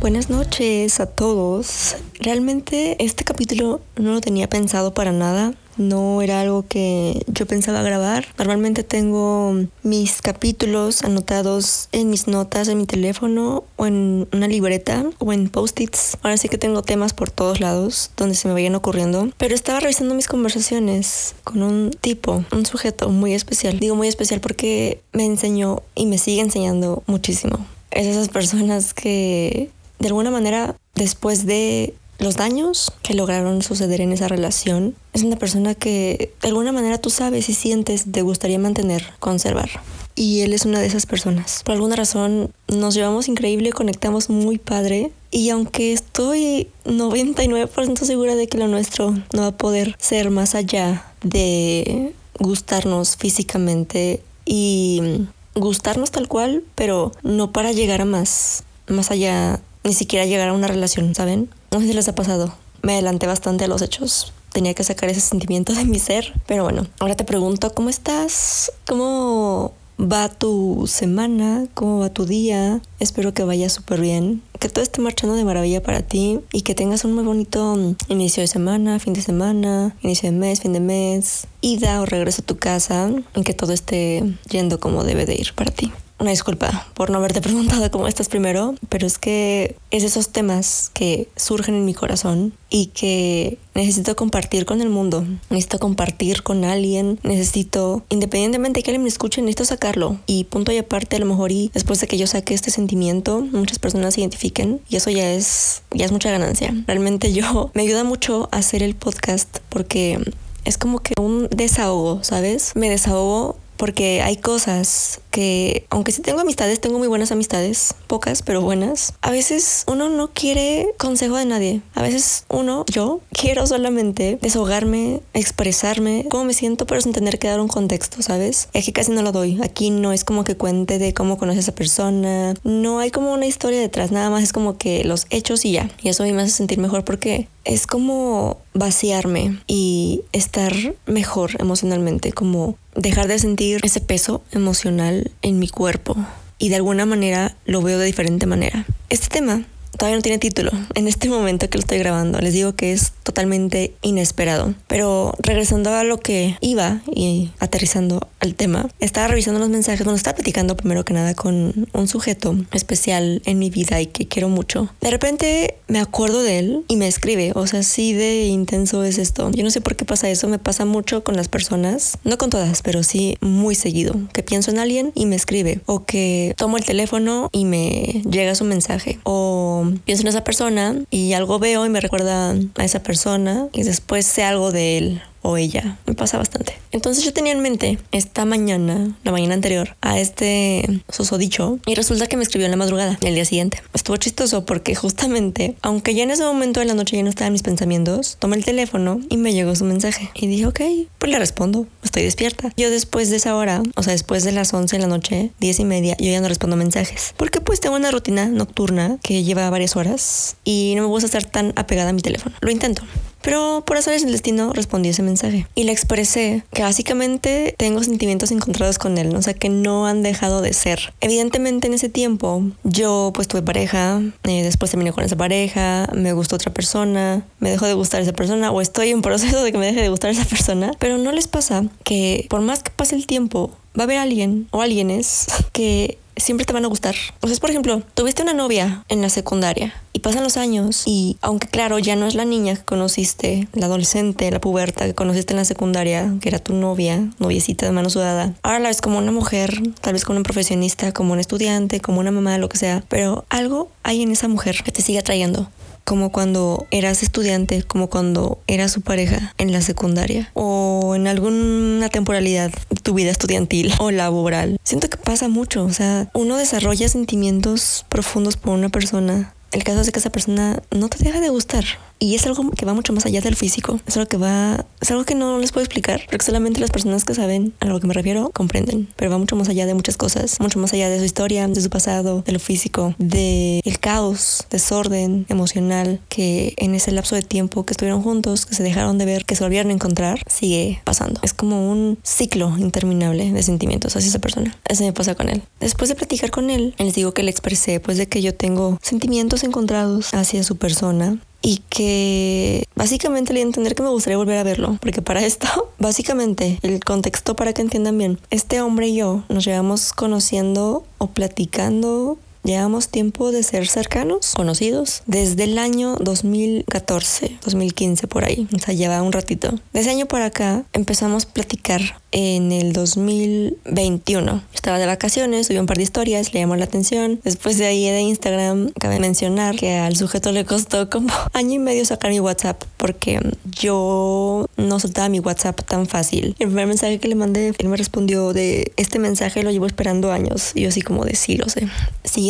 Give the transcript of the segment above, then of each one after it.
Buenas noches a todos. Realmente este capítulo no lo tenía pensado para nada. No era algo que yo pensaba grabar. Normalmente tengo mis capítulos anotados en mis notas, en mi teléfono o en una libreta o en post-its. Ahora sí que tengo temas por todos lados donde se me vayan ocurriendo. Pero estaba revisando mis conversaciones con un tipo, un sujeto muy especial. Digo muy especial porque me enseñó y me sigue enseñando muchísimo. Es esas personas que de alguna manera, después de los daños que lograron suceder en esa relación, es una persona que de alguna manera tú sabes y sientes te gustaría mantener, conservar. Y él es una de esas personas. Por alguna razón nos llevamos increíble, conectamos muy padre. Y aunque estoy 99% segura de que lo nuestro no va a poder ser más allá de gustarnos físicamente y gustarnos tal cual, pero no para llegar a más, más allá ni siquiera llegar a una relación, ¿saben? No sé si les ha pasado. Me adelanté bastante a los hechos. Tenía que sacar ese sentimiento de mi ser. Pero bueno, ahora te pregunto, ¿cómo estás? ¿Cómo va tu semana? ¿Cómo va tu día? Espero que vaya súper bien. Que todo esté marchando de maravilla para ti y que tengas un muy bonito inicio de semana, fin de semana, inicio de mes, fin de mes, ida o regreso a tu casa y que todo esté yendo como debe de ir para ti. Una disculpa por no haberte preguntado cómo estás primero, pero es que es esos temas que surgen en mi corazón y que necesito compartir con el mundo. Necesito compartir con alguien. Necesito, independientemente de que alguien me escuche, necesito sacarlo. Y punto y aparte, a lo mejor y después de que yo saque este sentimiento, muchas personas se identifiquen y eso ya es, ya es mucha ganancia. Realmente yo me ayuda mucho a hacer el podcast porque es como que un desahogo, ¿sabes? Me desahogo porque hay cosas que, aunque sí tengo amistades, tengo muy buenas amistades, pocas, pero buenas, a veces uno no quiere consejo de nadie. A veces uno, yo, quiero solamente desahogarme, expresarme, cómo me siento, pero sin tener que dar un contexto, ¿sabes? Es que casi no lo doy. Aquí no es como que cuente de cómo conoce a esa persona, no hay como una historia detrás, nada más es como que los hechos y ya. Y eso me hace sentir mejor porque es como vaciarme y estar mejor emocionalmente, como dejar de sentir ese peso emocional en mi cuerpo y de alguna manera lo veo de diferente manera. Este tema todavía no tiene título en este momento que lo estoy grabando. Les digo que es totalmente inesperado. Pero regresando a lo que iba y aterrizando al tema, estaba revisando los mensajes. Bueno, estaba platicando primero que nada con un sujeto especial en mi vida y que quiero mucho. De repente me acuerdo de él y me escribe. O sea, sí de intenso es esto. Yo no sé por qué pasa eso. Me pasa mucho con las personas. No con todas, pero sí muy seguido. Que pienso en alguien y me escribe. O que tomo el teléfono y me llega su mensaje. O pienso en esa persona y algo veo y me recuerda a esa persona y después sé algo de él o ella. Me pasa bastante. Entonces yo tenía en mente esta mañana, la mañana anterior, a este susodicho y resulta que me escribió en la madrugada, el día siguiente. Estuvo chistoso porque justamente, aunque ya en ese momento de la noche ya no estaban mis pensamientos, tomé el teléfono y me llegó su mensaje. Y dije, ok, pues le respondo, estoy despierta. Yo después de esa hora, o sea, después de las 11 de la noche, 10 y media, yo ya no respondo mensajes. Porque pues tengo una rutina nocturna que lleva varias horas y no me gusta estar tan apegada a mi teléfono. Lo intento. Pero por eso el destino respondí ese mensaje y le expresé que básicamente tengo sentimientos encontrados con él, o sea que no han dejado de ser. Evidentemente en ese tiempo yo pues tuve pareja, eh, después terminé con esa pareja, me gustó otra persona, me dejó de gustar esa persona o estoy en proceso de que me deje de gustar esa persona, pero no les pasa que por más que pase el tiempo va a haber alguien o alguienes que siempre te van a gustar. O sea, por ejemplo, tuviste una novia en la secundaria y pasan los años y aunque claro, ya no es la niña que conociste, la adolescente, la puberta que conociste en la secundaria, que era tu novia, noviecita de mano sudada, ahora la ves como una mujer, tal vez como una profesionista, como un estudiante, como una mamá, lo que sea, pero algo hay en esa mujer que te sigue atrayendo como cuando eras estudiante, como cuando eras su pareja en la secundaria o en alguna temporalidad de tu vida estudiantil o laboral. Siento que pasa mucho, o sea, uno desarrolla sentimientos profundos por una persona. El caso es que esa persona no te deja de gustar Y es algo que va mucho más allá del físico. Es algo que va, es algo que no les puedo explicar, porque solamente las personas que saben a lo que me refiero comprenden. Pero va mucho más allá de muchas cosas, mucho más allá de su historia, de su pasado, de lo físico, de el caos, desorden emocional que en ese lapso de tiempo que estuvieron juntos, que se dejaron de ver, que se volvieron a encontrar, sigue pasando. Es como un ciclo interminable de sentimientos hacia esa persona. Eso me pasa con él. Después de platicar con él, les digo que le expresé pues de que yo tengo sentimientos encontrados hacia su persona y que básicamente le di a entender que me gustaría volver a verlo, porque para esto, básicamente, el contexto para que entiendan bien, este hombre y yo nos llevamos conociendo o platicando Llevamos tiempo de ser cercanos, conocidos, desde el año 2014, 2015 por ahí. O sea, lleva un ratito. De ese año por acá empezamos a platicar en el 2021. Estaba de vacaciones, subí un par de historias, le llamó la atención. Después de ahí de Instagram, cabe mencionar que al sujeto le costó como año y medio sacar mi WhatsApp porque yo no soltaba mi WhatsApp tan fácil. El primer mensaje que le mandé, él me respondió de este mensaje lo llevo esperando años. Y yo así como de lo sé.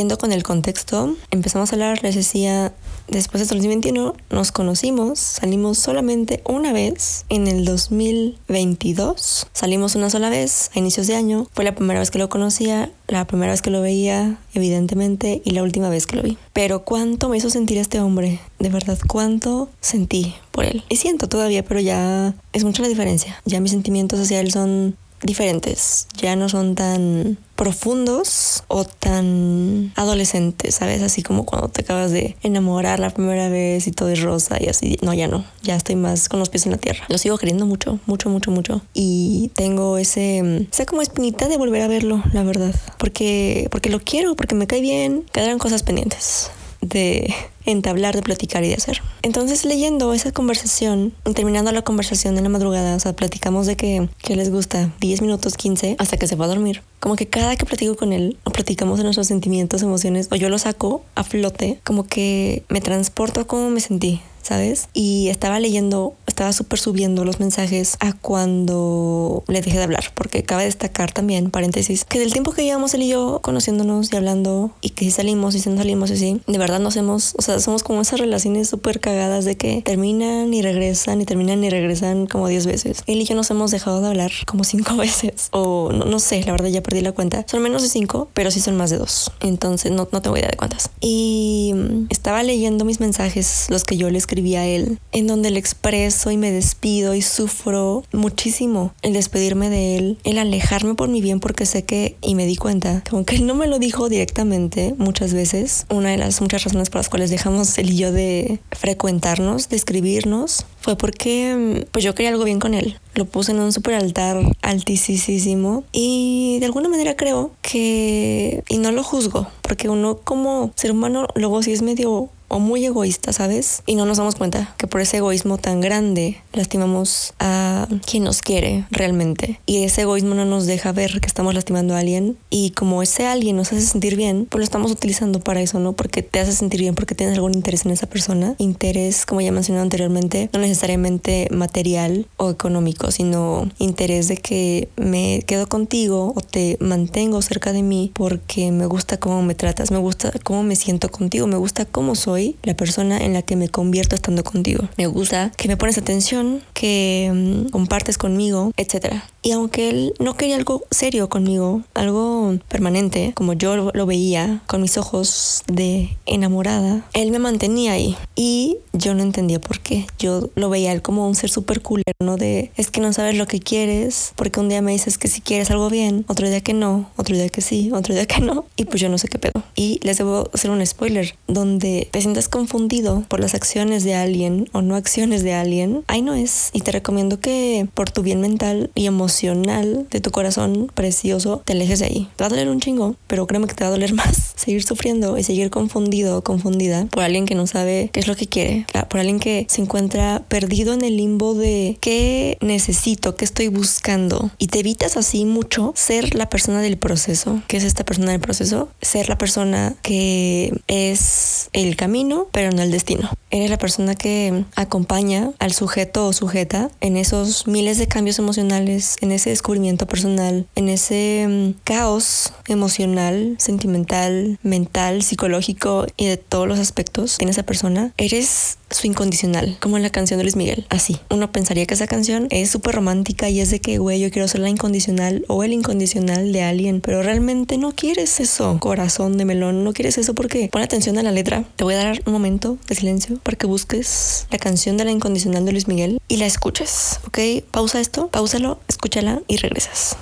Con el contexto, empezamos a hablar, les decía, después de 2021 nos conocimos, salimos solamente una vez en el 2022, salimos una sola vez a inicios de año, fue la primera vez que lo conocía, la primera vez que lo veía, evidentemente, y la última vez que lo vi. Pero cuánto me hizo sentir este hombre, de verdad, cuánto sentí por él. Y siento todavía, pero ya es mucha la diferencia. Ya mis sentimientos hacia él son diferentes, ya no son tan profundos o tan adolescentes, ¿sabes? Así como cuando te acabas de enamorar la primera vez y todo es rosa y así. No, ya no. Ya estoy más con los pies en la tierra. Lo sigo queriendo mucho, mucho, mucho, mucho. Y tengo ese, esa como espinita de volver a verlo, la verdad. Porque, porque lo quiero, porque me cae bien. Quedarán cosas pendientes de entablar, de platicar y de hacer. Entonces leyendo esa conversación, terminando la conversación en la madrugada, o sea, platicamos de que, que les gusta 10 minutos, 15, hasta que se va a dormir. Como que cada que platico con él, o platicamos de nuestros sentimientos, emociones, o yo lo saco a flote, como que me transporto a cómo me sentí. ¿Sabes? Y estaba leyendo, estaba súper subiendo los mensajes a cuando le dejé de hablar, porque cabe destacar también, paréntesis, que del tiempo que llevamos él y yo conociéndonos y hablando y que si salimos y si no salimos y así, de verdad nos hemos, o sea, somos como esas relaciones súper cagadas de que terminan y regresan y terminan y regresan como 10 veces. Él y yo nos hemos dejado de hablar como 5 veces, o no, no, sé, la verdad ya perdí la cuenta. Son menos de 5, pero sí son más de 2. Entonces no, no tengo idea de cuántas. Y mm, estaba leyendo mis mensajes, los que yo le escribí a él, en donde le expreso y me despido y sufro muchísimo el despedirme de él, el alejarme por mi bien porque sé que, y me di cuenta, que aunque él no me lo dijo directamente muchas veces, una de las muchas razones por las cuales dejamos él y yo de frecuentarnos, de escribirnos, fue porque pues yo quería algo bien con él. Lo puse en un super altar altísimo y de alguna manera creo que, y no lo juzgo, porque uno como ser humano luego sí es medio o muy egoísta, ¿sabes? Y no nos damos cuenta que por ese egoísmo tan grande lastimamos a quien nos quiere realmente. Y ese egoísmo no nos deja ver que estamos lastimando a alguien. Y como ese alguien nos hace sentir bien, pues lo estamos utilizando para eso, ¿no? Porque te hace sentir bien, porque tienes algún interés en esa persona. Interés, como ya mencioné anteriormente, no necesariamente material o económico, sino interés de que me quedo contigo o te mantengo cerca de mí porque me gusta cómo me tratas, me gusta cómo me siento contigo, me gusta cómo soy la persona en la que me convierto estando contigo. Me gusta que me pones atención, que mm, compartes conmigo, etc. Y aunque él no quería algo serio conmigo, algo permanente, como yo lo veía con mis ojos de enamorada, él me mantenía ahí. Y yo no entendía por qué. Yo lo veía él como un ser súper cool, ¿no? De es que no sabes lo que quieres, porque un día me dices que si quieres algo bien, otro día que no, otro día que sí, otro día que no. Y pues yo no sé qué pedo. Y les debo hacer un spoiler, donde te sientas confundido por las acciones de alguien o no acciones de alguien, ahí no es. Y te recomiendo que por tu bien mental y emocional de tu corazón precioso, te alejes de ahí. Te va a doler un chingo, pero créeme que te va a doler más seguir sufriendo y seguir confundido o confundida por alguien que no sabe qué es lo que quiere, por alguien que se encuentra perdido en el limbo de qué necesito, qué estoy buscando. Y te evitas así mucho ser la persona del proceso. ¿Qué es esta persona del proceso? Ser la persona que es el camino pero no el destino. Eres la persona que acompaña al sujeto o sujeta en esos miles de cambios emocionales, en ese descubrimiento personal, en ese mm, caos emocional, sentimental, mental, psicológico y de todos los aspectos en esa persona. Eres su incondicional, como en la canción de Luis Miguel. Así, uno pensaría que esa canción es súper romántica y es de que, güey, yo quiero ser la incondicional o el incondicional de alguien, pero realmente no quieres eso, corazón de melón, no quieres eso porque pon atención a la letra. Te voy a dar un momento de silencio para que busques la canción de la incondicional de Luis Miguel y la escuches, ¿ok? Pausa esto, pausalo, escúchala y regresas.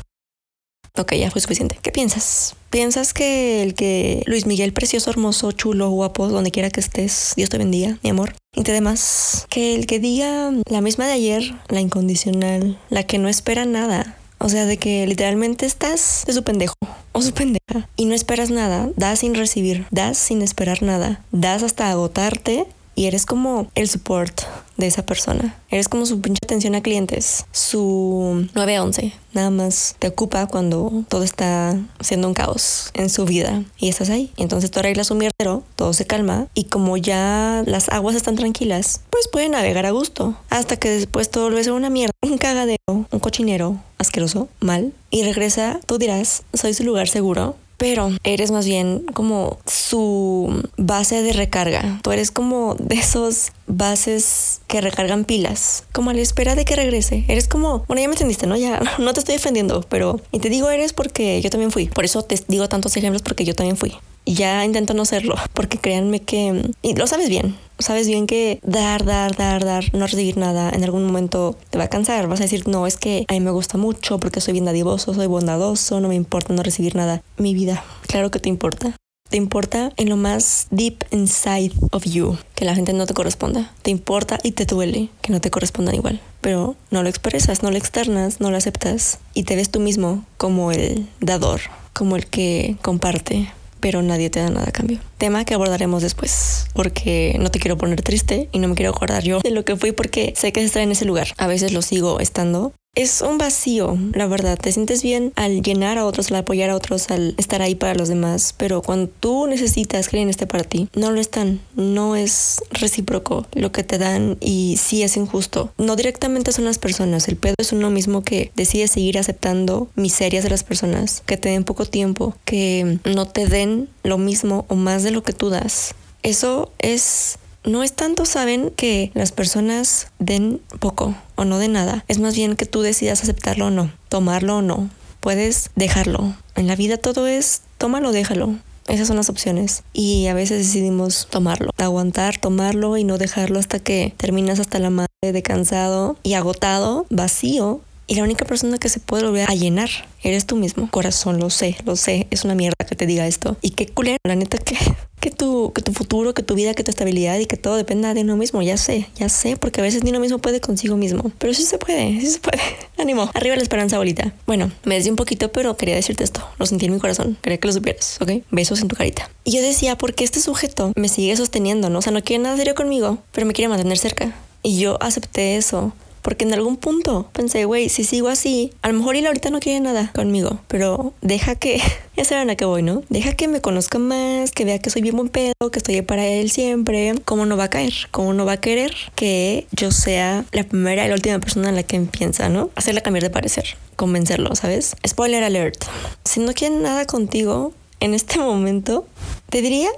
Ok, ya fue suficiente. ¿Qué piensas? ¿Piensas que el que Luis Miguel, precioso, hermoso, chulo, guapo, donde quiera que estés, Dios te bendiga, mi amor? Y demás, que el que diga la misma de ayer, la incondicional, la que no espera nada, o sea, de que literalmente estás de su pendejo o su pendeja y no esperas nada, das sin recibir, das sin esperar nada, das hasta agotarte y eres como el support de esa persona. Eres como su pinche atención a clientes, su 911. Nada más te ocupa cuando todo está siendo un caos en su vida y estás ahí. entonces tú arreglas un mierdero, todo se calma y como ya las aguas están tranquilas, pues pueden navegar a gusto. Hasta que después todo vuelve a ser una mierda, un cagadero, un cochinero asqueroso, mal. Y regresa, tú dirás, soy su lugar seguro pero eres más bien como su base de recarga. Tú eres como de esos bases que recargan pilas, como a la espera de que regrese. Eres como, bueno, ya me entendiste, ¿no? Ya no te estoy defendiendo, pero y te digo eres porque yo también fui. Por eso te digo tantos ejemplos porque yo también fui. Ya intento no serlo, porque créanme que, y lo sabes bien, sabes bien que dar, dar, dar, dar, no recibir nada, en algún momento te va a cansar. Vas a decir, no, es que a mí me gusta mucho porque soy bien dadivoso, soy bondadoso, no me importa no recibir nada. Mi vida, claro que te importa. Te importa en lo más deep inside of you que la gente no te corresponda. Te importa y te duele que no te correspondan igual. Pero no lo expresas, no lo externas, no lo aceptas y te ves tú mismo como el dador, como el que comparte pero nadie te da nada a cambio. Tema que abordaremos después, porque no te quiero poner triste y no me quiero acordar yo de lo que fui porque sé que está en ese lugar. A veces lo sigo estando, es un vacío, la verdad. Te sientes bien al llenar a otros, al apoyar a otros, al estar ahí para los demás. Pero cuando tú necesitas que alguien esté para ti, no lo están. No es recíproco lo que te dan y sí es injusto. No directamente son las personas. El pedo es uno mismo que decide seguir aceptando miserias de las personas, que te den poco tiempo, que no te den lo mismo o más de lo que tú das. Eso es no es tanto saben que las personas den poco o no den nada, es más bien que tú decidas aceptarlo o no, tomarlo o no. Puedes dejarlo. En la vida todo es tómalo, déjalo. Esas son las opciones. Y a veces decidimos tomarlo, aguantar, tomarlo y no dejarlo hasta que terminas hasta la madre de cansado y agotado, vacío. Y la única persona que se puede volver a llenar eres tú mismo. Corazón, lo sé, lo sé. Es una mierda que te diga esto. Y qué culero, la neta que que tu, que tu futuro, que tu vida, que tu estabilidad y que todo dependa de uno mismo. Ya sé, ya sé, porque a veces ni uno mismo puede consigo mismo. Pero sí se puede, sí se puede. Ánimo, arriba la esperanza, bolita. Bueno, me desvié un poquito, pero quería decirte esto. Lo sentí en mi corazón. Quería que lo supieras, ¿ok? Besos en tu carita. Y yo decía, porque este sujeto me sigue sosteniendo, ¿no? O sea, no quiere nada serio conmigo, pero me quiere mantener cerca. Y yo acepté eso. Porque en algún punto pensé, güey, si sigo así, a lo mejor él ahorita no quiere nada conmigo, pero deja que, ya saben a qué voy, ¿no? Deja que me conozca más, que vea que soy bien buen pedo, que estoy para él siempre. ¿Cómo no va a caer? ¿Cómo no va a querer que yo sea la primera y la última persona en la que piensa, ¿no? Hacerle cambiar de parecer, convencerlo, ¿sabes? Spoiler alert. Si no quieren nada contigo en este momento, te diría,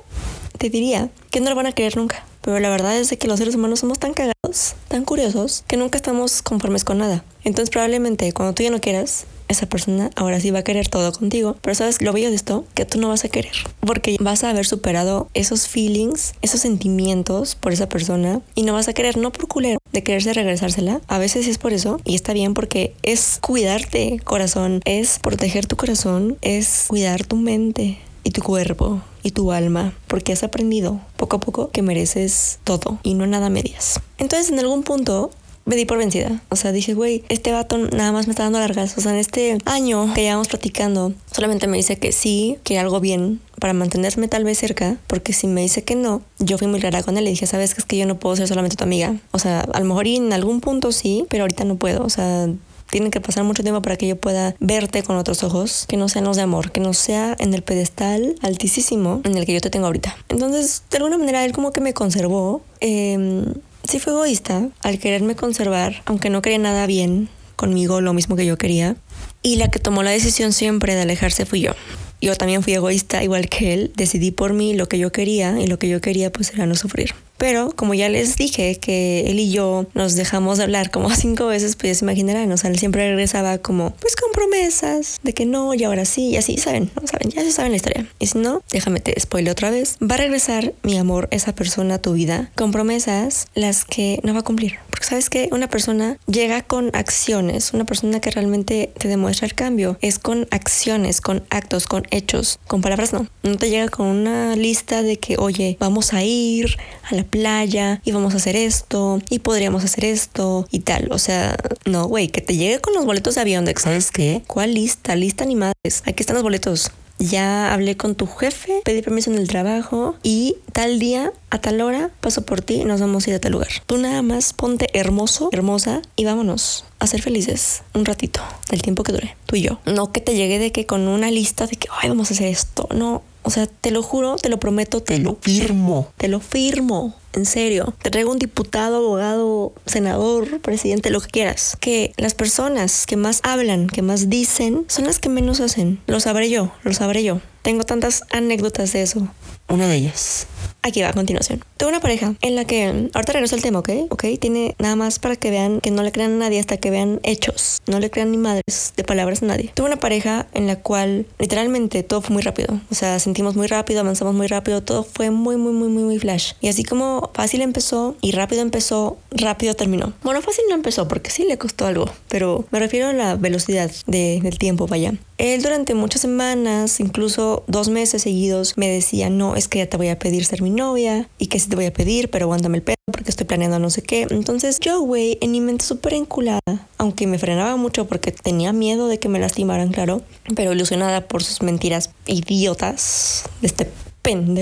te diría que no lo van a querer nunca. Pero la verdad es que los seres humanos somos tan cagados, tan curiosos, que nunca estamos conformes con nada. Entonces probablemente cuando tú ya no quieras, esa persona ahora sí va a querer todo contigo. Pero sabes, lo bello de esto, que tú no vas a querer. Porque vas a haber superado esos feelings, esos sentimientos por esa persona y no vas a querer, no por culero, de quererse regresársela. A veces es por eso y está bien porque es cuidarte, corazón, es proteger tu corazón, es cuidar tu mente y tu cuerpo y tu alma, porque has aprendido poco a poco que mereces todo y no nada medias. Entonces en algún punto me di por vencida. O sea, dije, güey, este vato nada más me está dando largas. O sea, en este año que llevamos platicando, solamente me dice que sí, que algo bien para mantenerme tal vez cerca, porque si me dice que no, yo fui muy clara con él y dije, sabes que es que yo no puedo ser solamente tu amiga. O sea, a lo mejor en algún punto sí, pero ahorita no puedo. O sea, tiene que pasar mucho tiempo para que yo pueda verte con otros ojos que no sean los de amor, que no sea en el pedestal altísimo en el que yo te tengo ahorita. Entonces, de alguna manera, él como que me conservó. Eh, sí fue egoísta al quererme conservar, aunque no quería nada bien conmigo, lo mismo que yo quería. Y la que tomó la decisión siempre de alejarse fui yo. Yo también fui egoísta, igual que él. Decidí por mí lo que yo quería y lo que yo quería pues era no sufrir. Pero como ya les dije que él y yo nos dejamos de hablar como cinco veces, pues ya se imaginarán, o sea, él siempre regresaba como, pues con promesas de que no, y ahora sí, y así, ¿saben? ¿No saben? Ya se saben la historia. Y si no, déjame te spoile otra vez. Va a regresar, mi amor, esa persona a tu vida con promesas las que no va a cumplir. Porque sabes que una persona llega con acciones, una persona que realmente te demuestra el cambio es con acciones, con actos, con hechos, con palabras no. No te llega con una lista de que, oye, vamos a ir a la playa y vamos a hacer esto y podríamos hacer esto y tal. O sea, no, güey, que te llegue con los boletos de avión de, ¿sabes qué? ¿Cuál lista? Lista ni madres. Aquí están los boletos ya hablé con tu jefe, pedí permiso en el trabajo y tal día, a tal hora, paso por ti y nos vamos a ir a tal lugar. Tú nada más ponte hermoso, hermosa y vámonos a ser felices un ratito, el tiempo que dure, tú y yo. No que te llegue de que con una lista de que, ay, vamos a hacer esto. No, o sea, te lo juro, te lo prometo, te, lo firmo. Te lo firmo. En serio, te traigo un diputado, abogado, senador, presidente, lo que quieras. Que las personas que más hablan, que más dicen, son las que menos hacen. Lo sabré yo, lo sabré yo. Tengo tantas anécdotas de eso. Una de ellas Aquí va a continuación. Tengo una pareja en la que, ahorita regreso al tema, ¿ok? ¿Ok? Tiene nada más para que vean que no le crean a nadie hasta que vean hechos. No le crean ni madres de palabras a nadie. Tuve una pareja en la cual literalmente todo fue muy rápido. O sea, sentimos muy rápido, avanzamos muy rápido, todo fue muy, muy, muy, muy, muy flash. Y así como fácil empezó y rápido empezó, rápido terminó. Bueno, fácil no empezó porque sí le costó algo, pero me refiero a la velocidad del tiempo, vaya. Él durante muchas semanas, incluso dos meses seguidos, me decía, no, es que ya te voy a pedir ser mi novia y que sí te voy a pedir, pero aguántame el pedo porque estoy planeando no sé qué. Entonces yo, güey, en mi mente súper enculada, aunque me frenaba mucho porque tenía miedo de que me lastimaran, claro, pero ilusionada por sus mentiras idiotas de este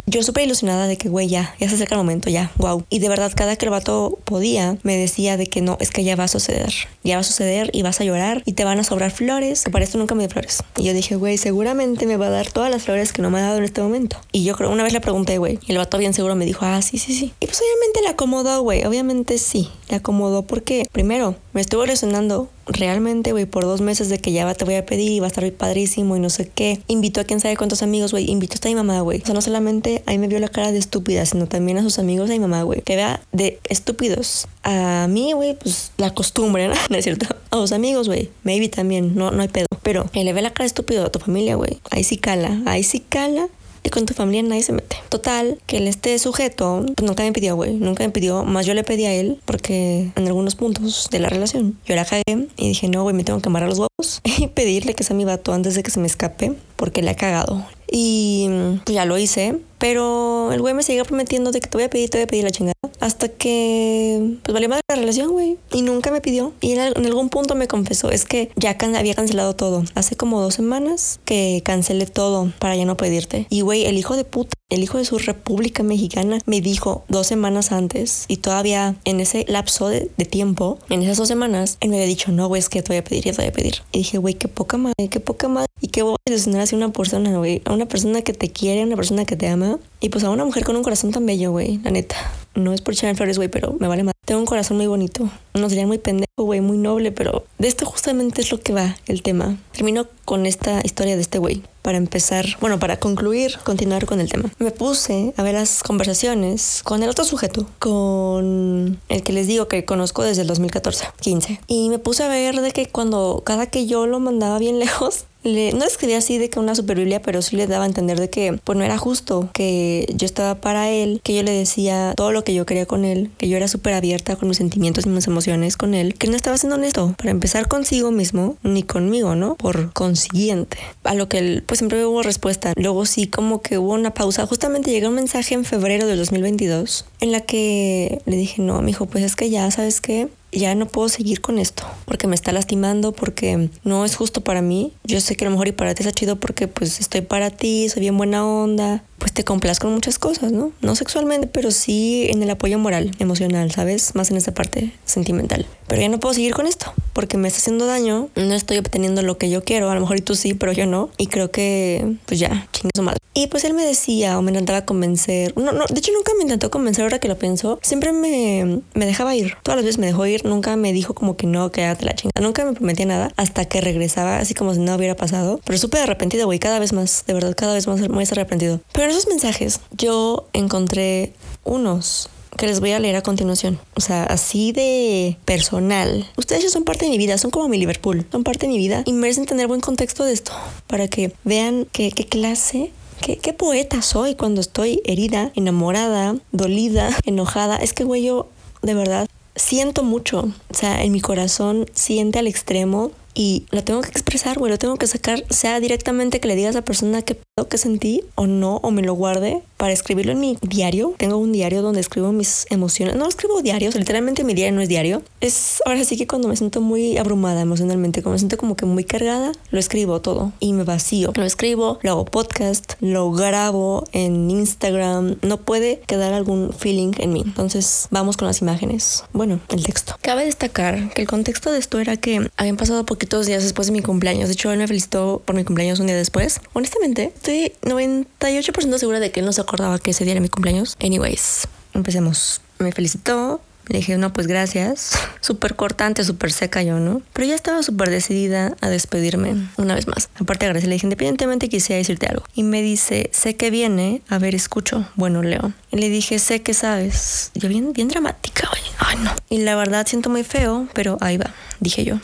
yo súper ilusionada de que, güey, ya, ya se acerca el momento, ya, wow. Y de verdad, cada que el vato podía, me decía de que no, es que ya va a suceder. Ya va a suceder y vas a llorar y te van a sobrar flores. Que para esto nunca me dio flores. Y yo dije, güey, seguramente me va a dar todas las flores que no me ha dado en este momento. Y yo creo, una vez le pregunté, güey, y el vato bien seguro me dijo, ah, sí, sí, sí. Y pues obviamente le acomodó, güey, obviamente sí, le acomodó porque, primero, me estuvo ilusionando realmente, güey, por dos meses de que ya te voy a pedir y va a estar padrísimo y no sé qué. Invitó a quién sabe cuántos amigos, güey. Invitó hasta a mi mamá, güey. O sea, no solamente ahí me vio la cara de estúpida, sino también a sus amigos a mi mamá, güey. Que vea de estúpidos. A mí, güey, pues la costumbre, ¿no? ¿no es cierto? A los amigos, güey. Maybe también, no, no hay pedo. Pero que le ve la cara de estúpido a tu familia, güey. Ahí sí cala. Ahí sí cala y con tu familia nadie se mete. Total, que él esté sujeto, pues nunca me pidió, güey, nunca me pidió, más yo le pedí a él porque en algunos puntos de la relación yo la cagué y dije, no, güey, me tengo que amarrar los huevos y pedirle que sea mi vato antes de que se me escape porque le ha cagado. Y pues ya lo hice, pero el güey me seguía prometiendo de que te voy a pedir, te voy a pedir la chingada. Hasta que, pues valió más la relación, güey. Y nunca me pidió. Y en, algún punto me confesó, es que ya había cancelado todo. Hace como dos semanas que cancelé todo para ya no pedirte. Y güey, el hijo de puta, el hijo de su República Mexicana, me dijo dos semanas antes y todavía en ese lapso de, tiempo, en esas dos semanas, él me había dicho, no, güey, es que te voy a pedir, ya te voy a pedir. Y dije, güey, qué poca madre, qué poca madre. Y qué voy a ilusionar así a una persona, güey. A una persona que te quiere, a una persona que te ama. Y pues a una mujer con un corazón tan bello, güey, la neta. No es por echar flores, güey, pero me vale más. Tengo un corazón muy bonito. No sería muy pendejo, güey, muy noble, pero de esto justamente es lo que va el tema. Termino con esta historia de este güey. Para empezar, bueno, para concluir, continuar con el tema. Me puse a ver las conversaciones con el otro sujeto, con el que les digo que conozco desde el 2014, 15. Y me puse a ver de que cuando cada que yo lo mandaba bien lejos, le, no escribía así de que una super Biblia, pero sí le daba a entender de que pues no era justo, que yo estaba para él, que yo le decía todo lo que yo quería con él, que yo era súper abierta con mis sentimientos y mis emociones con él, que no estaba siendo honesto para empezar consigo mismo ni conmigo, ¿no? Por consiguiente. A lo que él pues siempre hubo respuesta. Luego sí como que hubo una pausa. Justamente llegó un mensaje en febrero del 2022 en la que le dije, no, mi hijo, pues es que ya, ¿sabes qué? Ya no puedo seguir con esto porque me está lastimando, porque no es justo para mí. Yo sé que a lo mejor y para ti está chido porque pues estoy para ti, soy bien buena onda, pues te complazco con muchas cosas, ¿no? No sexualmente, pero sí en el apoyo moral, emocional, ¿sabes? Más en esa parte sentimental. Pero ya no puedo seguir con esto porque me está haciendo daño, no estoy obteniendo lo que yo quiero, a lo mejor y tú sí, pero yo no. Y creo que, pues ya, chingue madre. Y pues él me decía o me intentaba convencer, no, no, de hecho nunca me intentó convencer ahora que lo pienso, siempre me, me dejaba ir, todas las veces me dejó ir, nunca me dijo como que no, quédate la chingada, nunca me prometía nada hasta que regresaba así como si no hubiera pasado, pero súper arrepentido, güey, cada vez más, de verdad, cada vez más, más arrepentido. Pero en esos mensajes yo encontré unos que les voy a leer a continuación. O sea, así de personal. Ustedes ya son parte de mi vida, son como mi Liverpool, son parte de mi vida y merecen tener buen contexto de esto para que vean qué, clase ¿Qué, ¿Qué, poeta soy cuando estoy herida, enamorada, dolida, enojada? Es que, güey, yo de verdad siento mucho. O sea, en mi corazón siente al extremo y lo tengo que expresar, güey, lo tengo que sacar, sea directamente que le diga a esa persona qué pedo que sentí o no, o me lo guarde para escribirlo en mi diario. Tengo un diario donde escribo mis emociones. No escribo diarios, literalmente mi diario no es diario. Es ahora sí que cuando me siento muy abrumada emocionalmente, cuando me siento como que muy cargada, lo escribo todo y me vacío. Lo escribo, lo hago podcast, lo grabo en Instagram. No puede quedar algún feeling en mí. Entonces, vamos con las imágenes. Bueno, el texto. Cabe destacar que el contexto de esto era que habían pasado poquito dos días después de mi cumpleaños. De hecho, él me felicitó por mi cumpleaños un día después. Honestamente, estoy 98% segura de que él no se acordaba que ese día era mi cumpleaños. Anyways, empecemos. Me felicitó, le dije, no, pues gracias. Súper cortante, súper seca yo, ¿no? Pero ya estaba súper decidida a despedirme una vez más. Aparte, gracias, le dije, independientemente quisiera decirte algo. Y me dice, sé que viene, a ver, escucho. Bueno, Leo. Y le dije, sé que sabes. Yo bien, bien dramática, oye. Ay, no. Y la verdad siento muy feo, pero ahí va, dije yo.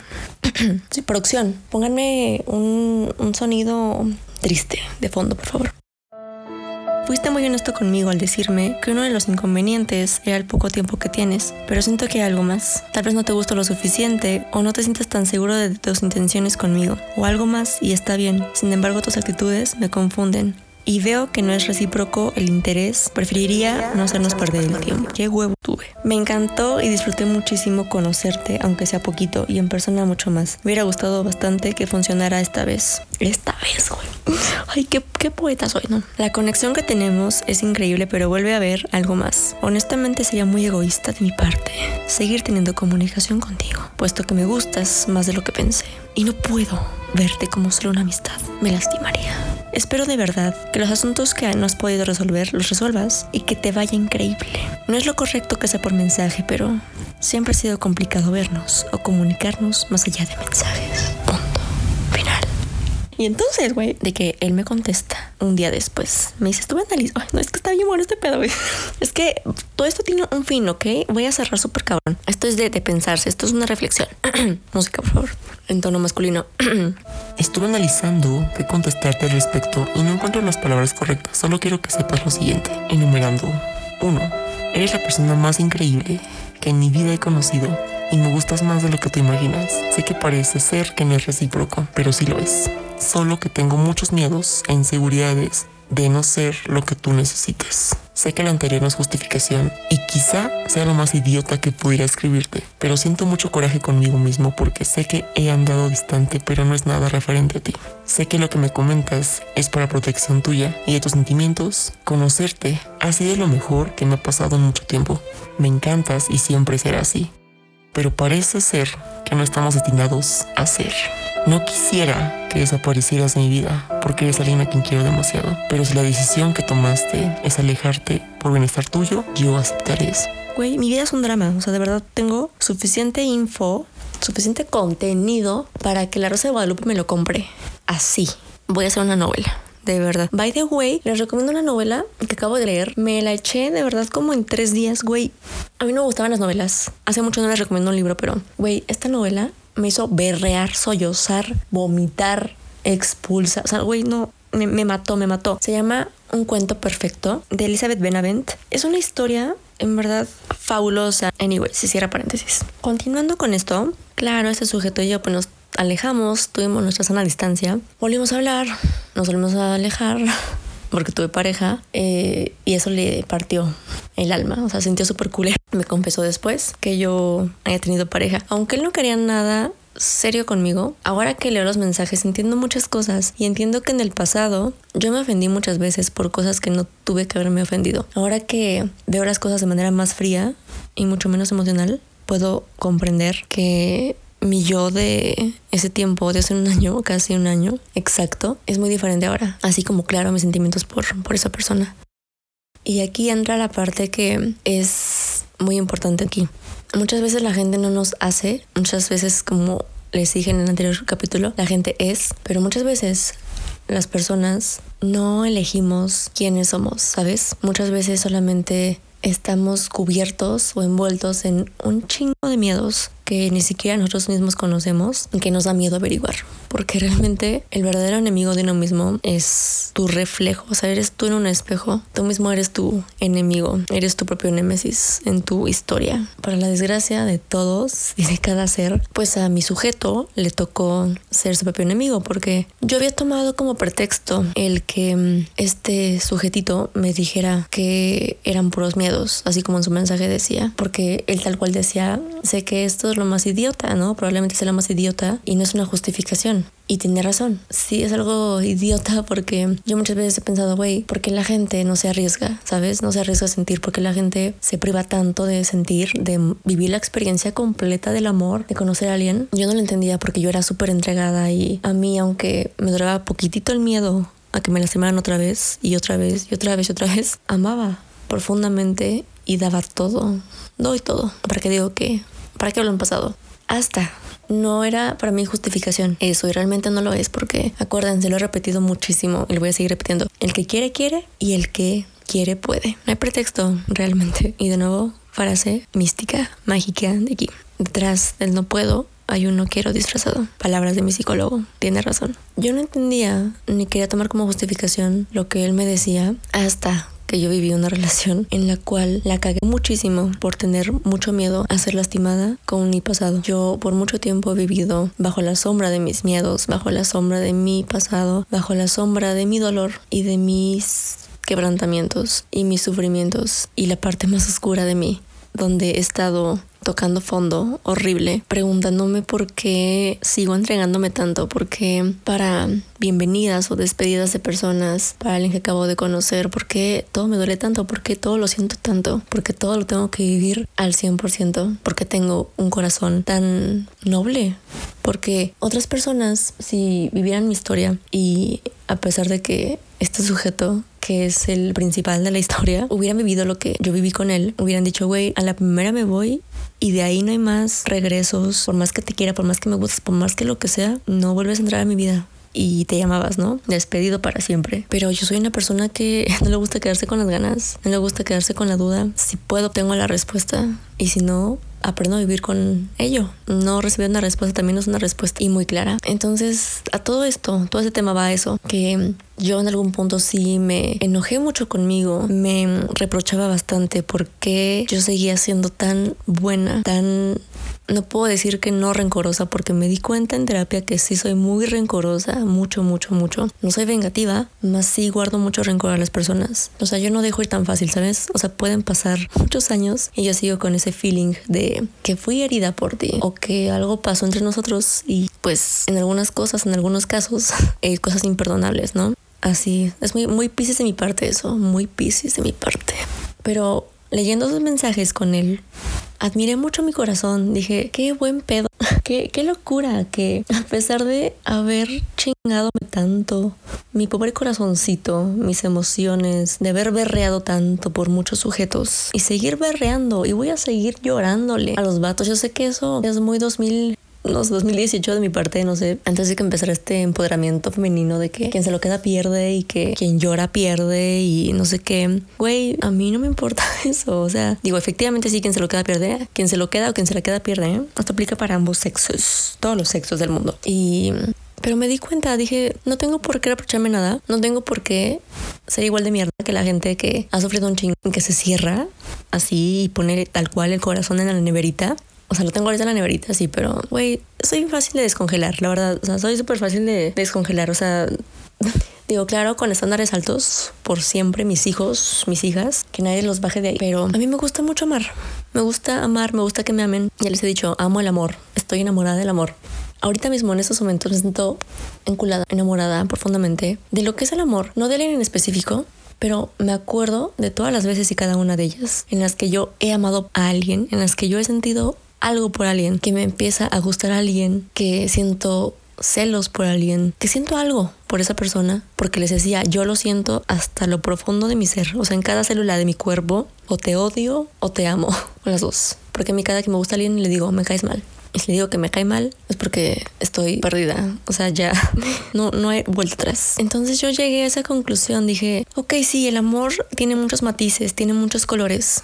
sí, producción, pónganme un, un sonido triste de fondo, por favor. Fuiste muy honesto conmigo al decirme que uno de los inconvenientes era el poco tiempo que tienes, pero siento que hay algo más. Tal vez no te gusto lo suficiente o no te sientes tan seguro de tus intenciones conmigo, o algo más y está bien. Sin embargo, tus actitudes me confunden y veo que no es recíproco el interés, preferiría no hacernos perder el tiempo. Qué huevo tuve. Me encantó y disfruté muchísimo conocerte, aunque sea poquito, y en persona mucho más. Me hubiera gustado bastante que funcionara esta vez. Esta vez, güey. Ay, qué, qué poeta soy, ¿no? La conexión que tenemos es increíble, pero vuelve a haber algo más. Honestamente sería muy egoísta de mi parte seguir teniendo comunicación contigo, puesto que me gustas más de lo que pensé. Y no puedo verte como solo una amistad. Me lastimaría. Espero de verdad que los asuntos que no has podido resolver los resuelvas y que te vaya increíble. No es lo correcto que sea por mensaje, pero siempre ha sido complicado vernos o comunicarnos más allá de mensajes. Y entonces, güey, de que él me contesta un día después, me dice, estuve analizando, no, es que está bien bueno este pedo, güey. Es que todo esto tiene un fin, ¿ok? Voy a cerrar súper cabrón. Esto es de, de pensarse, esto es una reflexión. Música, por favor, en tono masculino. Estuve analizando qué contestarte al respecto y no encuentro las palabras correctas. Solo quiero que sepas lo siguiente, enumerando. Uno, eres la persona más increíble que en mi vida he conocido y me gustas más de lo que te imaginas. Sé que parece ser que no es recíproco, pero sí lo es solo que tengo muchos miedos e inseguridades de no ser lo que tú necesites. Sé que la anterior no es justificación y quizá sea lo más idiota que pudiera escribirte, pero siento mucho coraje conmigo mismo porque sé que he andado distante pero no es nada referente a ti. Sé que lo que me comentas es para protección tuya y de tus sentimientos. Conocerte ha sido lo mejor que me ha pasado en mucho tiempo. Me encantas y siempre será así. Pero parece ser que no estamos destinados a ser. No quisiera que desaparecieras de mi vida porque eres alguien a quien quiero demasiado. Pero si la decisión que tomaste es alejarte por bienestar tuyo, yo aceptaré eso. Güey, mi vida es un drama. O sea, de verdad tengo suficiente info, suficiente contenido para que la Rosa de Guadalupe me lo compre. Así. Voy a hacer una novela. De verdad. By the way, les recomiendo una novela que acabo de leer. Me la eché de verdad como en tres días, güey. A mí no me gustaban las novelas. Hace mucho no les recomiendo un libro, pero, güey, esta novela me hizo berrear, sollozar, vomitar, expulsar. O sea, güey, no, me, me, mató, me mató. Se llama Un cuento perfecto de Elizabeth Benavent. Es una historia, en verdad, fabulosa. Anyway, si cierra paréntesis. Continuando con esto, claro, este sujeto y yo pues nos alejamos, tuvimos nuestra sana distancia, volvimos a hablar, nos volvimos a alejar porque tuve pareja eh, y eso le partió el alma, o sea, sintió súper culero. Me confesó después que yo había tenido pareja, aunque él no quería nada serio conmigo. Ahora que leo los mensajes entiendo muchas cosas y entiendo que en el pasado yo me ofendí muchas veces por cosas que no tuve que haberme ofendido. Ahora que veo las cosas de manera más fría y mucho menos emocional, puedo comprender que mi yo de ese tiempo, de hace un año, casi un año exacto, es muy diferente ahora. Así como, claro, mis sentimientos por, por esa persona. Y aquí entra la parte que es muy importante aquí. Muchas veces la gente no nos hace, muchas veces como les dije en el anterior capítulo, la gente es, pero muchas veces las personas no elegimos quiénes somos, ¿sabes? Muchas veces solamente estamos cubiertos o envueltos en un chingo de miedos que ni siquiera nosotros mismos conocemos y que nos da miedo averiguar. Porque realmente el verdadero enemigo de uno mismo es tu reflejo. O sea, eres tú en un espejo. Tú mismo eres tu enemigo. Eres tu propio némesis en tu historia. Para la desgracia de todos y de cada ser, pues a mi sujeto le tocó ser su propio enemigo. Porque yo había tomado como pretexto el que mm, este sujetito me dijera que eran puros miedos. Así como en su mensaje decía. Porque él tal cual decía, sé que esto es lo más idiota, ¿no? Probablemente sea lo más idiota y no es una justificación. Y tiene razón. Sí, es algo idiota porque yo muchas veces he pensado, güey, ¿por qué la gente no se arriesga? ¿Sabes? No se arriesga a sentir porque la gente se priva tanto de sentir, de vivir la experiencia completa del amor, de conocer a alguien. Yo no lo entendía porque yo era súper entregada y a mí, aunque me duraba poquitito el miedo a que me lastimaran otra vez y otra vez y otra vez y otra vez, amaba profundamente y daba todo. Doy todo. ¿Para qué digo que ¿Para qué lo han pasado? Hasta. No era para mí justificación eso y realmente no lo es porque acuérdense, lo he repetido muchísimo y lo voy a seguir repitiendo. El que quiere, quiere y el que quiere, puede. No hay pretexto realmente. Y de nuevo, frase mística, mágica de aquí. Detrás del no puedo hay un no quiero disfrazado. Palabras de mi psicólogo. Tiene razón. Yo no entendía ni quería tomar como justificación lo que él me decía hasta que yo viví una relación en la cual la cagué muchísimo por tener mucho miedo a ser lastimada con mi pasado. Yo por mucho tiempo he vivido bajo la sombra de mis miedos, bajo la sombra de mi pasado, bajo la sombra de mi dolor y de mis quebrantamientos y mis sufrimientos y la parte más oscura de mí, donde he estado tocando fondo horrible, preguntándome por qué sigo entregándome tanto, porque para bienvenidas o despedidas de personas, para alguien que acabo de conocer, por qué todo me duele tanto, por qué todo lo siento tanto, porque todo lo tengo que vivir al 100%, porque tengo un corazón tan noble, porque otras personas, si vivieran mi historia y a pesar de que este sujeto que es el principal de la historia, hubieran vivido lo que yo viví con él, hubieran dicho, güey, a la primera me voy y de ahí no hay más regresos, por más que te quiera, por más que me gustes, por más que lo que sea, no vuelves a entrar a mi vida y te llamabas, ¿no? Despedido para siempre. Pero yo soy una persona que no le gusta quedarse con las ganas, no le gusta quedarse con la duda. Si puedo, tengo la respuesta y si no, aprendo a vivir con ello. No recibir una respuesta también es una respuesta y muy clara. Entonces, a todo esto, todo ese tema va a eso, que yo en algún punto sí me enojé mucho conmigo, me reprochaba bastante porque yo seguía siendo tan buena, tan no puedo decir que no rencorosa porque me di cuenta en terapia que sí soy muy rencorosa, mucho, mucho, mucho. No soy vengativa, más sí guardo mucho rencor a las personas. O sea, yo no dejo ir tan fácil, ¿sabes? O sea, pueden pasar muchos años y yo sigo con ese feeling de que fui herida por ti o que algo pasó entre nosotros y pues en algunas cosas, en algunos casos, hay cosas imperdonables, ¿no? Así, es muy, muy piscis de mi parte eso, muy piscis de mi parte. Pero leyendo sus mensajes con él, admiré mucho mi corazón. Dije, qué buen pedo, qué, qué locura que a pesar de haber chingado tanto, mi pobre corazoncito, mis emociones, de haber berreado tanto por muchos sujetos y seguir berreando y voy a seguir llorándole a los vatos. Yo sé que eso es muy 2000 no 2018 de mi parte, no sé, antes de que empezara este empoderamiento femenino de que quien se lo queda pierde y que quien llora pierde y no sé qué. Güey, a mí no me importa eso. O sea, digo, efectivamente sí, quien se lo queda pierde. Quien se lo queda o quien se la queda pierde. ¿eh? Esto aplica para ambos sexos, todos los sexos del mundo. Y pero me di cuenta, dije, no tengo por qué reprocharme nada, no tengo por qué ser igual de mierda que la gente que ha sufrido un chingo, que se cierra así y pone tal cual el corazón en la neverita o sea, lo tengo ahorita en la neverita, sí, pero, güey, soy fácil de descongelar, la verdad. O sea, soy súper fácil de descongelar. O sea, digo, claro, con estándares altos, por siempre, mis hijos, mis hijas, que nadie los baje de ahí. Pero a mí me gusta mucho amar. Me gusta amar, me gusta que me amen. Ya les he dicho, amo el amor. Estoy enamorada del amor. Ahorita mismo, en estos momentos, me siento enculada, enamorada profundamente de lo que es el amor. No de alguien en específico, pero me acuerdo de todas las veces y cada una de ellas en las que yo he amado a alguien, en las que yo he sentido algo por alguien, que me empieza a gustar a alguien, que siento celos por alguien, que siento algo por esa persona, porque les decía, yo lo siento hasta lo profundo de mi ser, o sea, en cada célula de mi cuerpo, o te odio o te amo, o las dos, porque a mí cada que me gusta alguien le digo, me caes mal. Y si le digo que me cae mal, es porque estoy perdida. O sea, ya no, no hay vuelta atrás. Entonces yo llegué a esa conclusión. Dije, ok, sí, el amor tiene muchos matices, tiene muchos colores.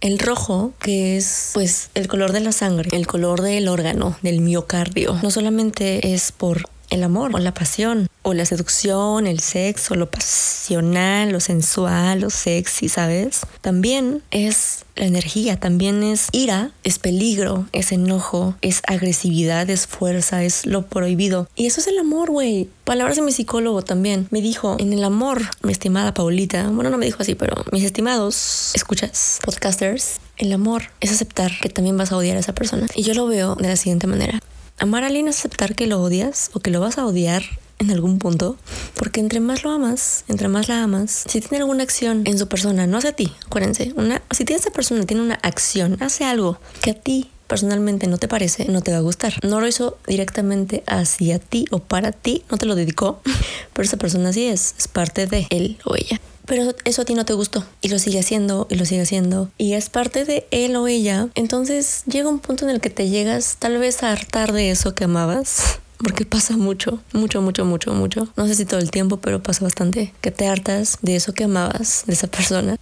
El rojo, que es pues el color de la sangre, el color del órgano, del miocardio, no solamente es por el amor o la pasión o la seducción, el sexo, lo pasional, lo sensual, lo sexy, ¿sabes? También es la energía, también es ira, es peligro, es enojo, es agresividad, es fuerza, es lo prohibido. Y eso es el amor, güey. Palabras de mi psicólogo también. Me dijo, en el amor, mi estimada Paulita, bueno, no me dijo así, pero mis estimados, escuchas, podcasters, el amor es aceptar que también vas a odiar a esa persona. Y yo lo veo de la siguiente manera. Amar a alguien es aceptar que lo odias o que lo vas a odiar en algún punto, porque entre más lo amas, entre más la amas, si tiene alguna acción en su persona, no hacia ti, acuérdense, una, si esa persona tiene una acción, hace algo que a ti personalmente no te parece, no te va a gustar. No lo hizo directamente hacia ti o para ti, no te lo dedicó, pero esa persona sí es, es parte de él o ella. Pero eso a ti no te gustó y lo sigue haciendo y lo sigue haciendo y es parte de él o ella. Entonces llega un punto en el que te llegas tal vez a hartar de eso que amabas porque pasa mucho, mucho, mucho, mucho, mucho. No sé si todo el tiempo, pero pasa bastante. Que te hartas de eso que amabas, de esa persona.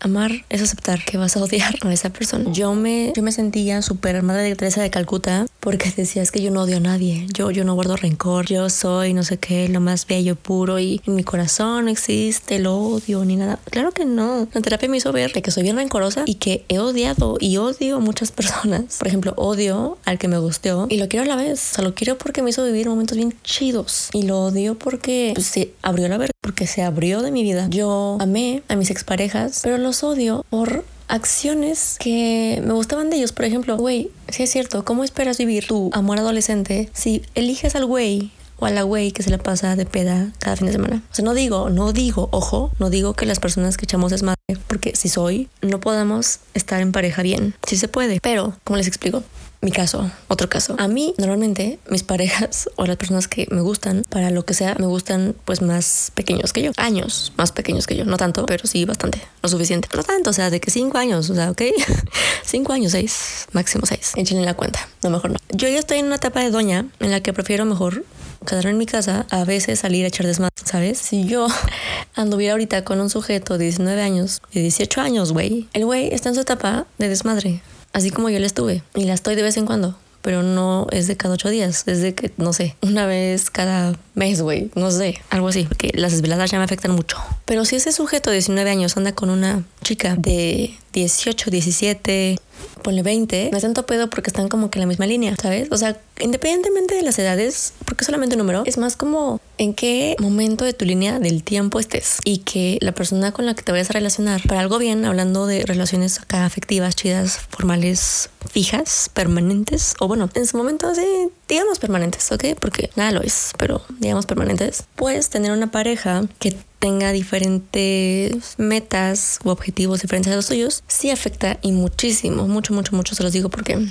Amar es aceptar que vas a odiar a esa persona. Yo me, yo me sentía súper madre de Teresa de Calcuta porque decías que yo no odio a nadie. Yo, yo no guardo rencor. Yo soy no sé qué, lo más bello, puro y en mi corazón no existe el odio ni nada. Claro que no. La terapia me hizo ver que soy bien rencorosa y que he odiado y odio a muchas personas. Por ejemplo, odio al que me gustó y lo quiero a la vez. O sea, lo quiero porque me hizo vivir momentos bien chidos y lo odio porque pues, se abrió la verga, porque se abrió de mi vida. Yo amé a mis exparejas, pero los odio por acciones que me gustaban de ellos. Por ejemplo, güey, si es cierto, ¿cómo esperas vivir tu amor adolescente si eliges al güey o a la güey que se la pasa de peda cada fin de semana. O sea, no digo, no digo, ojo, no digo que las personas que echamos es madre, porque si soy, no podemos estar en pareja bien. Sí se puede, pero, como les explico, mi caso, otro caso. A mí, normalmente, mis parejas o las personas que me gustan, para lo que sea, me gustan pues más pequeños que yo. Años más pequeños que yo. No tanto, pero sí bastante. Lo suficiente. No tanto, o sea, de que cinco años, o sea, ok. cinco años, seis, máximo seis. Échenle la cuenta. No, mejor no. Yo ya estoy en una etapa de doña en la que prefiero mejor quedarme en mi casa, a veces salir a echar desmadre, ¿sabes? Si yo anduviera ahorita con un sujeto de 19 años, de 18 años, güey, el güey está en su etapa de desmadre así como yo la estuve. Y la estoy de vez en cuando, pero no es de cada ocho días, es de que, no sé, una vez cada mes, güey, no sé, algo así, porque las desveladas ya me afectan mucho. Pero si ese sujeto de 19 años anda con una chica de 18, 17, ponle 20, me siento pedo porque están como que en la misma línea, ¿sabes? O sea, independientemente de las edades, porque solamente un número, es más como en qué momento de tu línea del tiempo estés y que la persona con la que te vayas a relacionar para algo bien, hablando de relaciones acá afectivas, chidas, formales, fijas, permanentes, o bueno, en su momento sí, digamos permanentes, ¿ok? Porque nada lo es, pero digamos permanentes, puedes tener una pareja que tenga diferentes metas u objetivos diferentes a los tuyos, sí afecta y muchísimo, mucho, mucho, mucho se los digo porque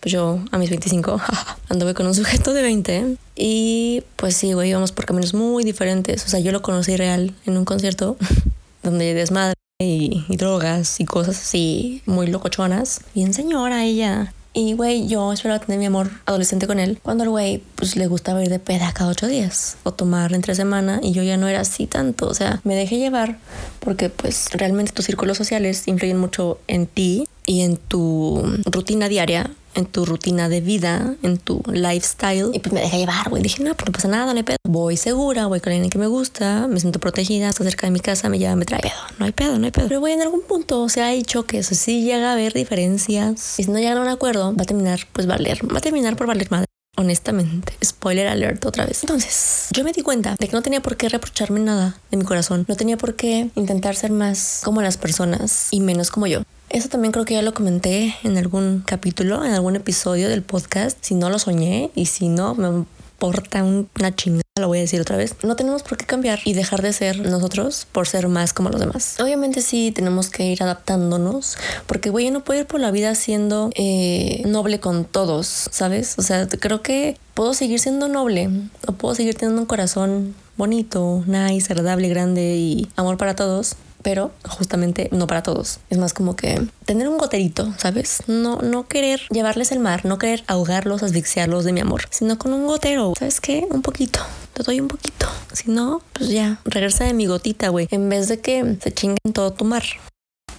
pues yo a mis 25 anduve con un sujeto de 20 y pues sí, güey, íbamos por caminos muy diferentes. O sea, yo lo conocí real en un concierto donde desmadre y, y drogas y cosas así muy locochonas. Bien señora ella. Y, güey, yo esperaba tener mi amor adolescente con él. Cuando el güey, pues le gustaba ir de peda cada ocho días o tomar entre semana y yo ya no era así tanto. O sea, me dejé llevar porque, pues, realmente tus círculos sociales influyen mucho en ti y en tu rutina diaria en tu rutina de vida, en tu lifestyle. Y pues me dejé llevar, güey. Dije, no, pues no pasa nada, no hay pedo. Voy segura, voy con alguien que me gusta, me siento protegida, está cerca de mi casa, me lleva, me trae. Pedo, no hay pedo, no hay pedo. Pero voy en algún punto, o sea, hay choques, o sí llega a haber diferencias. Y si no llegan a un acuerdo, va a terminar, pues valer, va a terminar por valer madre. Honestamente, spoiler alert otra vez. Entonces, yo me di cuenta de que no tenía por qué reprocharme nada de mi corazón. No tenía por qué intentar ser más como las personas y menos como yo. Eso también creo que ya lo comenté en algún capítulo, en algún episodio del podcast. Si no lo soñé y si no, me importa una chingada, lo voy a decir otra vez. No tenemos por qué cambiar y dejar de ser nosotros por ser más como los demás. Obviamente sí tenemos que ir adaptándonos porque, güey, no puedo ir por la vida siendo eh, noble con todos, ¿sabes? O sea, creo que puedo seguir siendo noble o puedo seguir teniendo un corazón bonito, nice, agradable, grande y amor para todos pero justamente no para todos. Es más como que tener un goterito, ¿sabes? No, no querer llevarles el mar, no querer ahogarlos, asfixiarlos de mi amor, sino con un gotero. ¿Sabes qué? Un poquito. Te doy un poquito. Si no, pues ya, regresa de mi gotita, güey. En vez de que se chinguen todo tu mar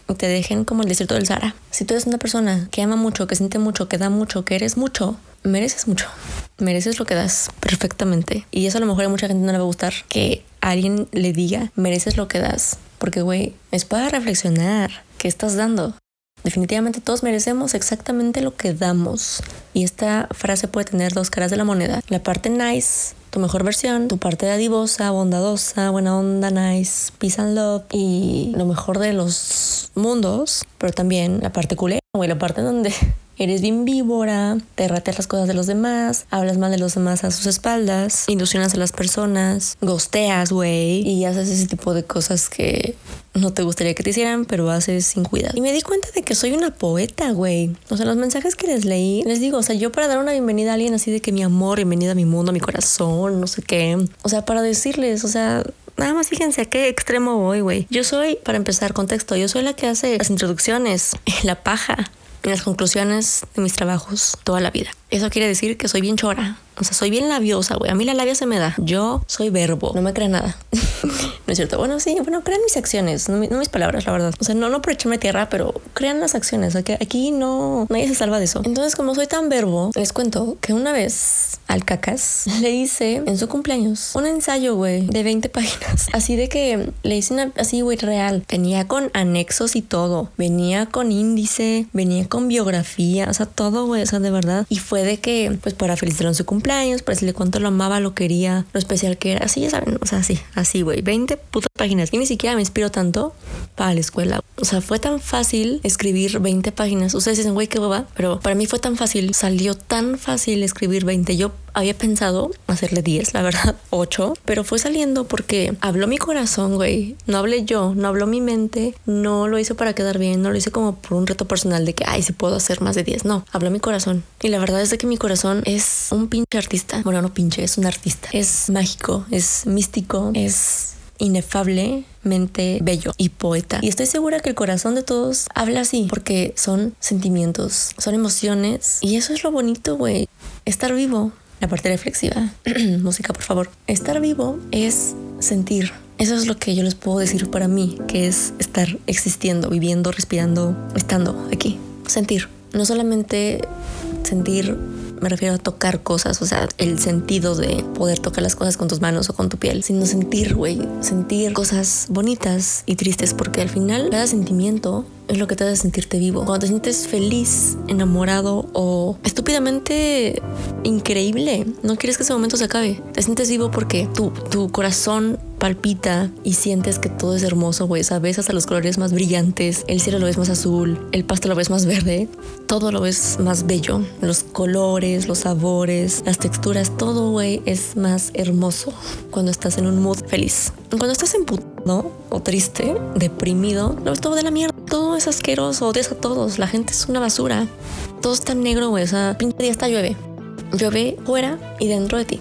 y te dejen como el desierto del Sahara. Si tú eres una persona que ama mucho, que siente mucho, que da mucho, que eres mucho, mereces mucho. Mereces lo que das perfectamente. Y eso a lo mejor a mucha gente no le va a gustar que alguien le diga, mereces lo que das. Porque, güey, es para reflexionar. ¿Qué estás dando? Definitivamente todos merecemos exactamente lo que damos. Y esta frase puede tener dos caras de la moneda. La parte nice, tu mejor versión, tu parte dadivosa, bondadosa, buena onda, nice, peace and love y lo mejor de los mundos, pero también la parte culera, güey, la parte donde Eres bien víbora, te rateas las cosas de los demás, hablas mal de los demás a sus espaldas, ilusionas a las personas, gosteas, güey, y haces ese tipo de cosas que no te gustaría que te hicieran, pero haces sin cuidado. Y me di cuenta de que soy una poeta, güey. O sea, los mensajes que les leí, les digo, o sea, yo para dar una bienvenida a alguien así de que mi amor, bienvenida a mi mundo, a mi corazón, no sé qué. O sea, para decirles, o sea, Nada más fíjense a qué extremo voy, güey. Yo soy, para empezar, contexto, yo soy la que hace las introducciones, la paja, en las conclusiones de mis trabajos toda la vida. Eso quiere decir que soy bien chora. O sea, soy bien labiosa, güey. A mí la labia se me da. Yo soy verbo. No me crean nada. no es cierto. Bueno, sí, bueno, crean mis acciones, no, mis palabras, la verdad. O sea, no, no por echarme tierra, pero crean las acciones. que aquí no, nadie se salva de eso. Entonces, como soy tan verbo, les cuento que una vez al cacas le hice en su cumpleaños un ensayo, güey, de 20 páginas. Así de que le hice una, así, güey, real. Venía con anexos y todo. Venía con índice, venía con biografía, o sea, todo, güey, o sea, de verdad. Y fue de que, pues, para felicitar en su cumpleaños cumpleaños para decirle cuánto lo amaba, lo quería, lo especial que era. Así ya saben, o sea, así, así, güey. 20 putas páginas. Y ni siquiera me inspiro tanto para la escuela. O sea, fue tan fácil escribir 20 páginas. Ustedes dicen, güey, qué boba. Pero para mí fue tan fácil, salió tan fácil escribir 20. Yo había pensado hacerle 10, la verdad, 8, pero fue saliendo porque habló mi corazón, güey. No hablé yo, no habló mi mente, no lo hice para quedar bien, no lo hice como por un reto personal de que, ay, si puedo hacer más de 10. No, habló mi corazón. Y la verdad es de que mi corazón es un pinche artista. Bueno, no pinche, es un artista. Es mágico, es místico, es inefablemente bello y poeta. Y estoy segura que el corazón de todos habla así, porque son sentimientos, son emociones. Y eso es lo bonito, güey. Estar vivo, la parte reflexiva. Música, por favor. Estar vivo es sentir. Eso es lo que yo les puedo decir para mí, que es estar existiendo, viviendo, respirando, estando aquí. Sentir. No solamente sentir me refiero a tocar cosas, o sea, el sentido de poder tocar las cosas con tus manos o con tu piel, sino sentir, güey, sentir cosas bonitas y tristes, porque al final cada sentimiento es lo que te hace sentirte vivo. Cuando te sientes feliz, enamorado o estúpidamente increíble, no quieres que ese momento se acabe. Te sientes vivo porque tu, tu corazón palpita y sientes que todo es hermoso, güey. Sabes hasta los colores más brillantes, el cielo lo ves más azul, el pasto lo ves más verde, todo lo ves más bello. Los colores, los sabores, las texturas, todo, güey, es más hermoso cuando estás en un mood feliz. Cuando estás emputado o triste, deprimido, lo ves todo de la mierda. Todo es asqueroso, odias a todos. La gente es una basura. Todo está negro, güey. O sea, pinche día está llueve. Llueve fuera y dentro de ti.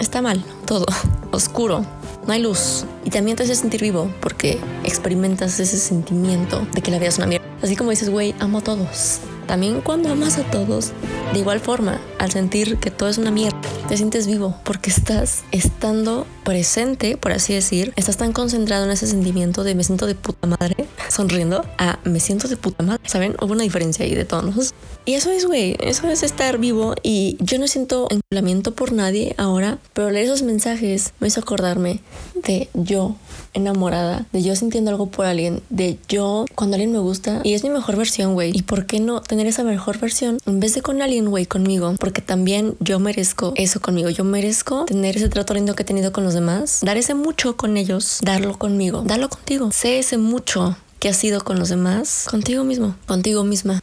Está mal, todo. Oscuro, no hay luz. Y también te hace sentir vivo porque experimentas ese sentimiento de que la vida es una mierda. Así como dices, güey, amo a todos. También cuando amas a todos, de igual forma, al sentir que todo es una mierda, te sientes vivo porque estás estando presente, por así decir, estás tan concentrado en ese sentimiento de me siento de puta madre, sonriendo, a me siento de puta madre, ¿saben? Hubo una diferencia ahí de tonos. Y eso es, güey, eso es estar vivo y yo no siento enculamiento por nadie ahora, pero leer esos mensajes me hizo acordarme de yo enamorada, de yo sintiendo algo por alguien, de yo cuando alguien me gusta y es mi mejor versión, güey. ¿Y por qué no tener esa mejor versión en vez de con alguien, güey, conmigo? Porque también yo merezco eso conmigo. Yo merezco tener ese trato lindo que he tenido con los demás, dar ese mucho con ellos, darlo conmigo, darlo contigo. Sé ese mucho que has sido con los demás, contigo mismo, contigo misma.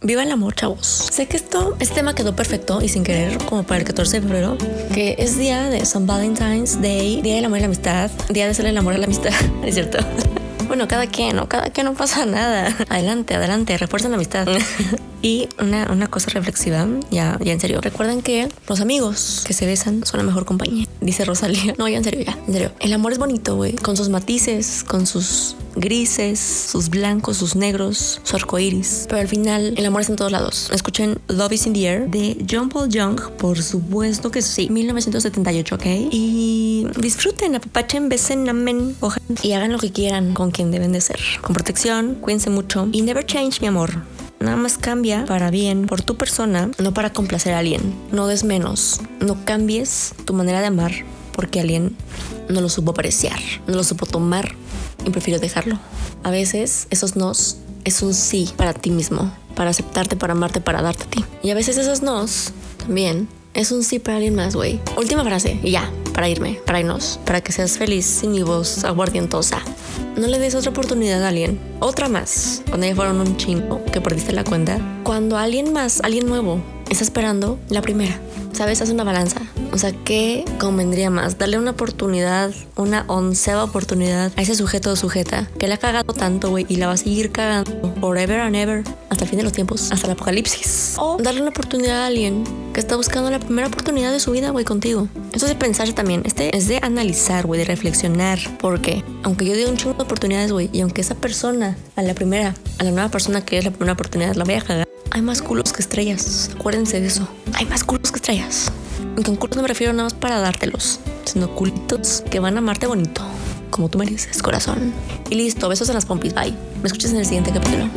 Viva el amor, chavos. Sé que esto, este tema quedó perfecto y sin querer, como para el 14 de febrero, que es día de San Valentine's Day, día del amor y la amistad, día de hacerle el amor a la amistad, ¿es cierto? Bueno, cada quien, ¿no? Cada quien no pasa nada. Adelante, adelante, refuercen la amistad. y una, una, cosa reflexiva, ya, ya en serio. Recuerden que los amigos que se besan son la mejor compañía. Dice Rosalía. No, ya en serio, ya, en serio. El amor es bonito, güey. Con sus matices, con sus grises, sus blancos, sus negros, su arco iris. Pero al final, el amor está en todos lados. Escuchen Love is in the Air de John Paul Young, por supuesto que sí, 1978, ¿ok? Y disfruten, apapachen, besen, amen, cojan y hagan lo que quieran con quien deben de ser. Con protección, cuídense mucho y never change, mi amor. Nada más cambia para bien por tu persona, no para complacer a alguien. No des menos. No cambies tu manera de amar porque alguien no lo supo apreciar, no lo supo tomar y prefiero dejarlo. A veces esos nos es un sí para ti mismo, para aceptarte, para amarte, para darte a ti. Y a veces esos nos también es un sí para alguien más, güey. Última frase y ya, para irme, para irnos, para que seas feliz sin mi voz aguardientosa. No le des otra oportunidad a alguien. Otra más. Cuando ya fueron un chingo que perdiste la cuenta. Cuando alguien más, alguien nuevo, está esperando la primera. ¿Sabes? Haz una balanza. O sea, ¿qué convendría más? Darle una oportunidad, una onceava oportunidad a ese sujeto o sujeta que le ha cagado tanto, güey, y la va a seguir cagando forever and ever hasta el fin de los tiempos, hasta el apocalipsis. O darle una oportunidad a alguien que está buscando la primera oportunidad de su vida, güey, contigo. Eso es de pensar también. Este es de analizar, güey, de reflexionar. Porque aunque yo dé un chingo de oportunidades, güey, y aunque esa persona, a la primera, a la nueva persona que es la primera oportunidad, la vaya a cagar, hay más culos que estrellas. Acuérdense de eso. Hay más culos que estrellas. Y con culos no me refiero nada más para dártelos, sino culitos que van a amarte bonito, como tú mereces, corazón. Y listo, besos en las pompis. Bye. Me escuchas en el siguiente capítulo.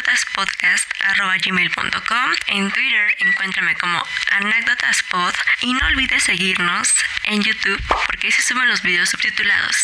anécdotaspodcast.gmail.com En Twitter encuéntrame como anécdotaspod y no olvides seguirnos en YouTube porque ahí se suben los videos subtitulados.